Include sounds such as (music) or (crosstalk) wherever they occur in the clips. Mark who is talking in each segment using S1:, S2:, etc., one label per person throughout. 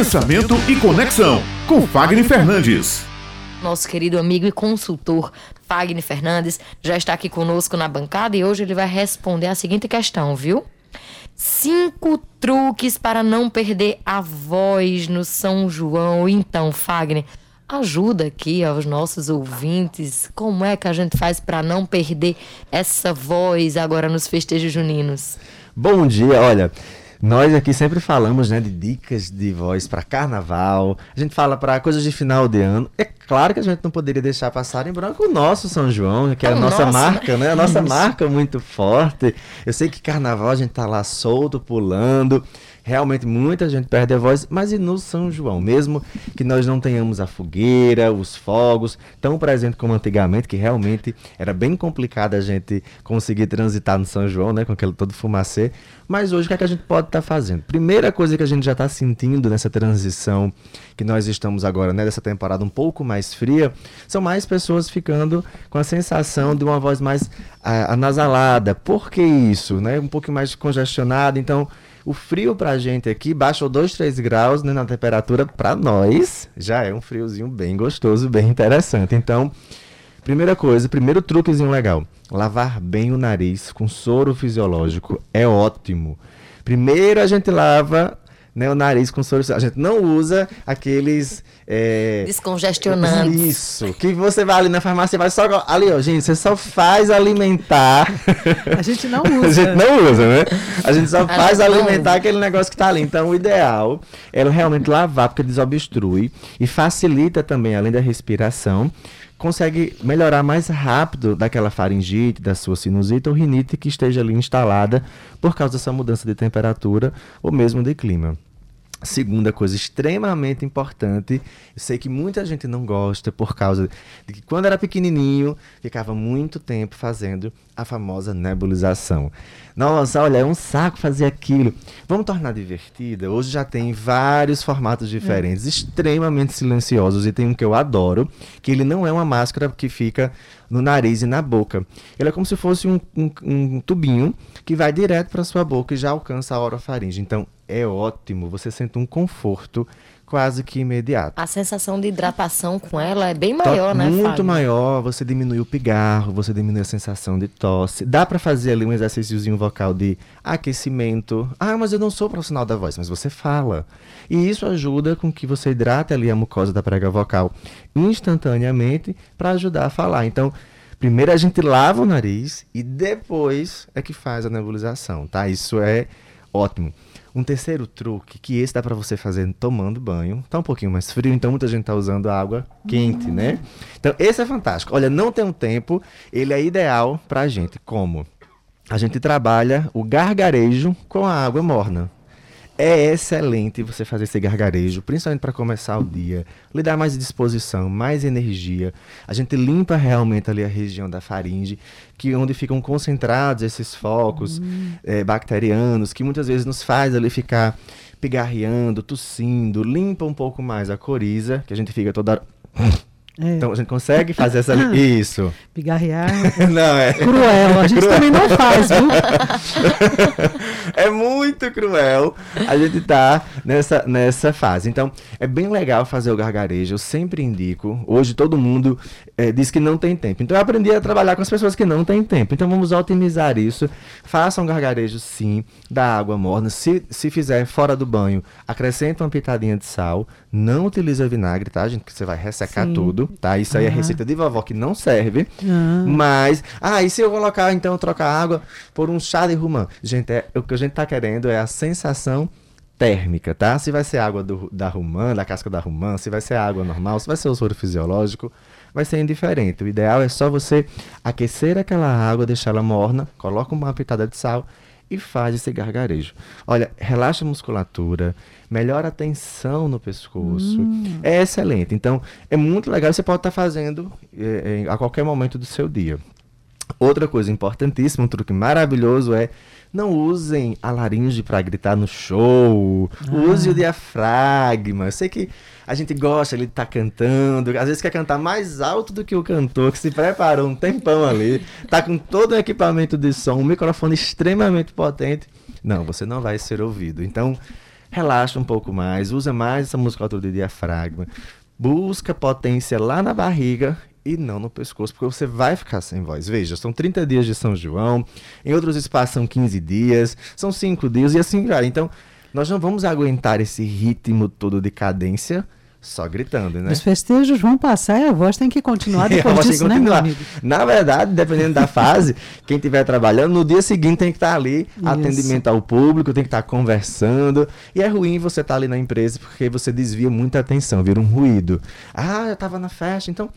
S1: Pensamento e Conexão, com Fagner Fernandes.
S2: Nosso querido amigo e consultor Fagner Fernandes já está aqui conosco na bancada e hoje ele vai responder a seguinte questão, viu? Cinco truques para não perder a voz no São João. Então, Fagner, ajuda aqui aos nossos ouvintes. Como é que a gente faz para não perder essa voz agora nos festejos juninos?
S3: Bom dia, olha. Nós aqui sempre falamos, né, de dicas de voz para carnaval. A gente fala para coisas de final de ano. É claro que a gente não poderia deixar passar em branco o nosso São João, que é, a nossa nosso, marca, né? A nossa (laughs) marca muito forte. Eu sei que carnaval a gente tá lá solto, pulando. Realmente muita gente perde a voz, mas e no São João? Mesmo que nós não tenhamos a fogueira, os fogos, tão presente como antigamente, que realmente era bem complicado a gente conseguir transitar no São João, né? Com aquele todo fumacê. Mas hoje o que, é que a gente pode estar tá fazendo? Primeira coisa que a gente já está sentindo nessa transição que nós estamos agora, né? Dessa temporada um pouco mais fria, são mais pessoas ficando com a sensação de uma voz mais ah, anasalada. Por que isso? Né? Um pouco mais congestionada. Então o frio pra gente aqui baixou 2, 3 graus né, na temperatura. Pra nós, já é um friozinho bem gostoso, bem interessante. Então, primeira coisa, primeiro truquezinho legal: lavar bem o nariz com soro fisiológico é ótimo. Primeiro a gente lava né, o nariz com soro. A gente não usa aqueles. É,
S2: Descongestionantes.
S3: Isso. Que você vai ali na farmácia e vai só. Ali, ó, gente, você só faz alimentar. (laughs)
S4: A gente não usa. a
S3: gente não usa, né? A gente só a faz gente alimentar aquele negócio que tá ali. Então, o ideal é realmente lavar, porque desobstrui e facilita também, além da respiração consegue melhorar mais rápido daquela faringite, da sua sinusite ou rinite que esteja ali instalada por causa dessa mudança de temperatura ou mesmo de clima. Segunda coisa extremamente importante, eu sei que muita gente não gosta por causa de que quando era pequenininho ficava muito tempo fazendo a famosa nebulização. Nossa, olha, é um saco fazer aquilo. Vamos tornar divertida? Hoje já tem vários formatos diferentes, é. extremamente silenciosos e tem um que eu adoro, que ele não é uma máscara que fica no nariz e na boca. Ele é como se fosse um, um, um tubinho que vai direto para sua boca e já alcança a orofaringe. Então é ótimo, você sente um conforto quase que imediato.
S2: A sensação de hidratação com ela é bem maior, né,
S3: Muito
S2: Fábio?
S3: maior, você diminui o pigarro, você diminui a sensação de tosse. Dá para fazer ali um exercíciozinho vocal de aquecimento. Ah, mas eu não sou profissional da voz, mas você fala. E isso ajuda com que você hidrate ali a mucosa da prega vocal instantaneamente para ajudar a falar. Então, primeiro a gente lava o nariz e depois é que faz a nebulização, tá? Isso é ótimo. Um terceiro truque, que esse dá para você fazer tomando banho. Tá um pouquinho mais frio, então muita gente tá usando água quente, né? Então, esse é fantástico. Olha, não tem um tempo, ele é ideal pra gente. Como? A gente trabalha o gargarejo com a água morna. É excelente você fazer esse gargarejo, principalmente para começar o dia, lhe dar mais disposição, mais energia. A gente limpa realmente ali a região da faringe, que onde ficam concentrados esses focos hum. é, bacterianos, que muitas vezes nos faz ali ficar pigarreando, tossindo, limpa um pouco mais a coriza, que a gente fica toda é. Então a gente consegue fazer essa. (laughs) Isso.
S4: Pigarrear. (laughs)
S3: não, é.
S4: Cruel. A gente
S3: cruel.
S4: também não faz, viu? (laughs)
S3: é muito cruel a gente tá nessa, nessa fase. Então, é bem legal fazer o gargarejo. Eu sempre indico. Hoje todo mundo é, diz que não tem tempo. Então eu aprendi a trabalhar com as pessoas que não têm tempo. Então vamos otimizar isso. Faça um gargarejo sim da água morna. Se, se fizer fora do banho, acrescenta uma pitadinha de sal. Não utiliza vinagre, tá, gente? Que você vai ressecar sim. tudo tá? Isso aí é receita de vovó que não serve. Ah. Mas, ah, e se eu colocar, então, trocar água por um chá de rumã? Gente, é, o que a gente tá querendo é a sensação térmica, tá? Se vai ser água do, da rumã, da casca da rumã, se vai ser água normal, se vai ser o soro fisiológico, vai ser indiferente. O ideal é só você aquecer aquela água, deixar ela morna, coloca uma pitada de sal e faz esse gargarejo. Olha, relaxa a musculatura, melhora a tensão no pescoço. Hum. É excelente. Então, é muito legal. Você pode estar fazendo é, é, a qualquer momento do seu dia. Outra coisa importantíssima, um truque maravilhoso é não usem a laringe para gritar no show. Ah. Use o diafragma. Eu sei que a gente gosta de estar tá cantando, às vezes quer cantar mais alto do que o cantor, que se preparou um tempão ali, tá com todo o equipamento de som, um microfone extremamente potente. Não, você não vai ser ouvido. Então, relaxa um pouco mais, usa mais essa musculatura de diafragma, busca potência lá na barriga e não no pescoço, porque você vai ficar sem voz. Veja, são 30 dias de São João, em outros espaços são 15 dias, são 5 dias e assim vai. Então, nós não vamos aguentar esse ritmo todo de cadência só gritando, né?
S4: Os festejos vão passar e a voz tem que continuar (laughs) depois disso, né, meu
S3: continuar.
S4: amigo?
S3: Na verdade, dependendo da fase, (laughs) quem estiver trabalhando, no dia seguinte tem que estar ali, atendimento ao público, tem que estar conversando. E é ruim você estar ali na empresa porque você desvia muita atenção, vira um ruído. Ah, eu estava na festa, então.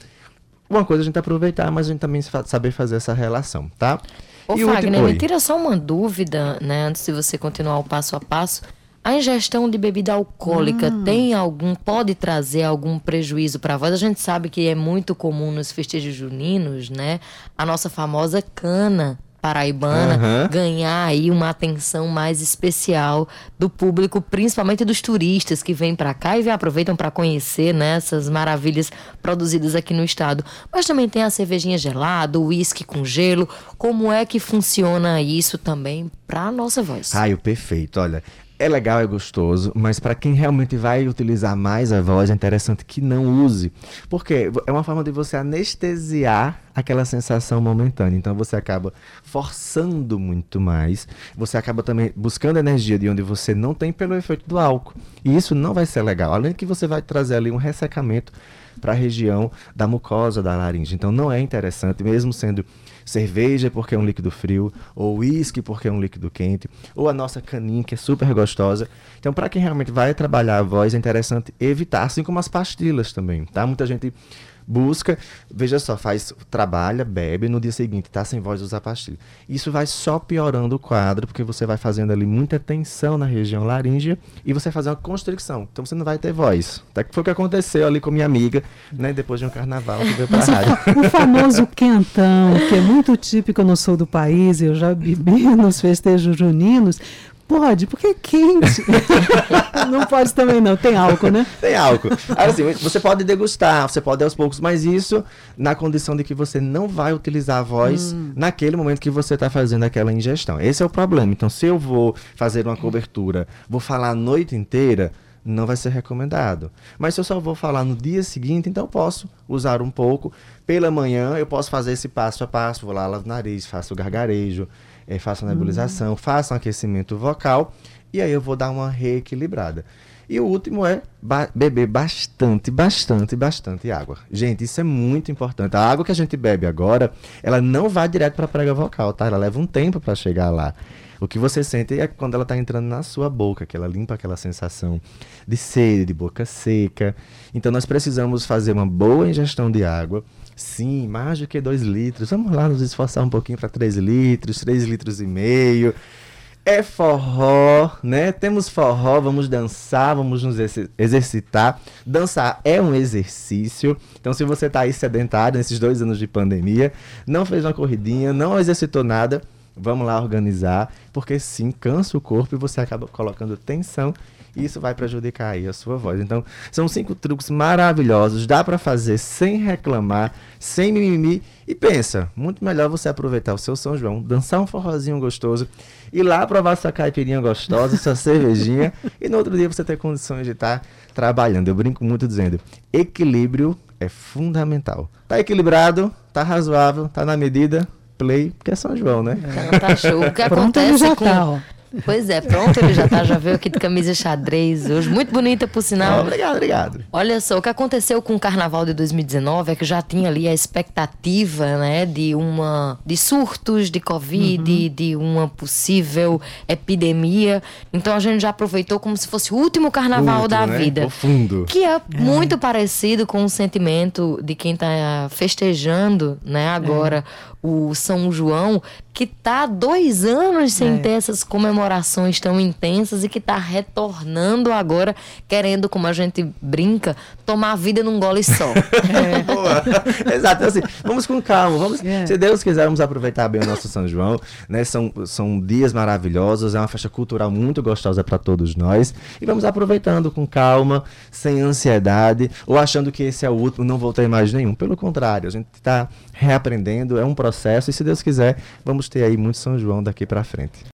S3: Uma coisa a gente aproveitar, mas a gente também saber fazer essa relação, tá?
S2: Ô,
S3: E o
S2: Fagner,
S3: último-
S2: me tira só uma dúvida, né, antes de você continuar o passo a passo. A ingestão de bebida alcoólica
S3: Hum.
S2: tem algum, pode trazer algum prejuízo para a voz? A gente sabe que é muito comum nos festejos juninos, né? A nossa famosa cana paraibana
S3: Aham.
S2: ganhar aí uma atenção mais especial do público, principalmente dos turistas que vêm para cá e aproveitam para conhecer né, essas maravilhas produzidas aqui no estado. Mas também tem a cervejinha gelada, o uísque com gelo. Como é que funciona isso também para nossa voz?
S3: Raio, perfeito. Olha, é legal, é gostoso, mas para quem realmente vai utilizar mais a voz, é interessante que não use. Porque é uma forma de você anestesiar aquela sensação momentânea. Então você acaba forçando muito mais. Você acaba também buscando energia de onde você não tem pelo efeito do álcool. E isso não vai ser legal. Além de que você vai trazer ali um ressecamento para a região da mucosa da laringe. Então não é interessante, mesmo sendo cerveja porque é um líquido frio, ou uísque porque é um líquido quente, ou a nossa caninha que é super gostosa. Então para quem realmente vai trabalhar a voz é interessante evitar, assim como as pastilhas também, tá? Muita gente busca, veja só, faz, trabalha, bebe, no dia seguinte tá sem voz usar pastilha. Isso vai só piorando o quadro, porque você vai fazendo ali muita tensão na região laríngea e você vai fazer uma constricção. Então você não vai ter voz. Até que foi o que aconteceu ali com minha amiga, né, depois de um carnaval que veio pra
S4: Mas o,
S3: rádio.
S4: o famoso quentão, que é muito típico no sul do país, eu já bebi (laughs) nos festejos juninos. Pode, porque é quente. (laughs) não pode também não, tem álcool, né?
S3: Tem álcool. Aí, assim, você pode degustar, você pode aos poucos, mas isso na condição de que você não vai utilizar a voz naquele momento que você está fazendo aquela ingestão. Esse é o problema. Então, se eu vou fazer uma cobertura, vou falar a noite inteira, não vai ser recomendado. Mas se eu só vou falar no dia seguinte, então eu posso usar um pouco. Pela manhã, eu posso fazer esse passo a passo, vou lá, lavo o nariz, faço o gargarejo, eh, faço a nebulização, faço um aquecimento vocal e aí eu vou dar uma reequilibrada. E o último é ba- beber bastante, bastante, bastante água. Gente, isso é muito importante. A água que a gente bebe agora, ela não vai direto para a prega vocal, tá? Ela leva um tempo para chegar lá. O que você sente é quando ela está entrando na sua boca, que ela limpa aquela sensação de sede, de boca seca. Então nós precisamos fazer uma boa ingestão de água. Sim, mais do que 2 litros. Vamos lá nos esforçar um pouquinho para 3 litros, 3 litros e meio. É forró, né? Temos forró, vamos dançar, vamos nos exer- exercitar. Dançar é um exercício. Então, se você tá aí sedentário nesses dois anos de pandemia, não fez uma corridinha, não exercitou nada, vamos lá organizar, porque sim, cansa o corpo e você acaba colocando tensão e isso vai prejudicar aí a sua voz. Então, são cinco truques maravilhosos, dá pra fazer sem reclamar, sem mimimi. E pensa, muito melhor você aproveitar o seu São João, dançar um forrozinho gostoso, ir lá provar sua caipirinha gostosa, sua (laughs) cervejinha, e no outro dia você ter condições de estar trabalhando. Eu brinco muito dizendo, equilíbrio é fundamental. Tá equilibrado, tá razoável, tá na medida, play, porque é São João, né?
S2: Então tá show. O que (laughs)
S4: Pronto,
S2: acontece com... Pois é, pronto, ele já tá, já veio aqui de camisa xadrez hoje, muito bonita por sinal.
S3: obrigado, obrigado.
S2: Olha só, o que aconteceu com o carnaval de 2019 é que já tinha ali a expectativa, né, de uma de surtos de covid, de uma possível epidemia. Então a gente já aproveitou como se fosse o último carnaval
S3: Último,
S2: da
S3: né?
S2: vida.
S3: O fundo.
S2: Que é muito parecido com o sentimento de quem está festejando, né, agora o São João, que tá há dois anos sem
S4: É.
S2: ter essas comemorações tão intensas e que tá retornando agora, querendo, como a gente brinca, tomar a vida num gole só. (laughs)
S3: Boa. Exato, então, assim, vamos com calma, vamos,
S4: É.
S3: se Deus quiser, vamos aproveitar bem o nosso São João, né? São, são dias maravilhosos, é uma festa cultural muito gostosa para todos nós e vamos aproveitando com calma, sem ansiedade ou achando que esse é o último, não vou ter mais nenhum. Pelo contrário, a gente está reaprendendo, é um processo e se Deus quiser, vamos ter aí muito São João daqui para frente.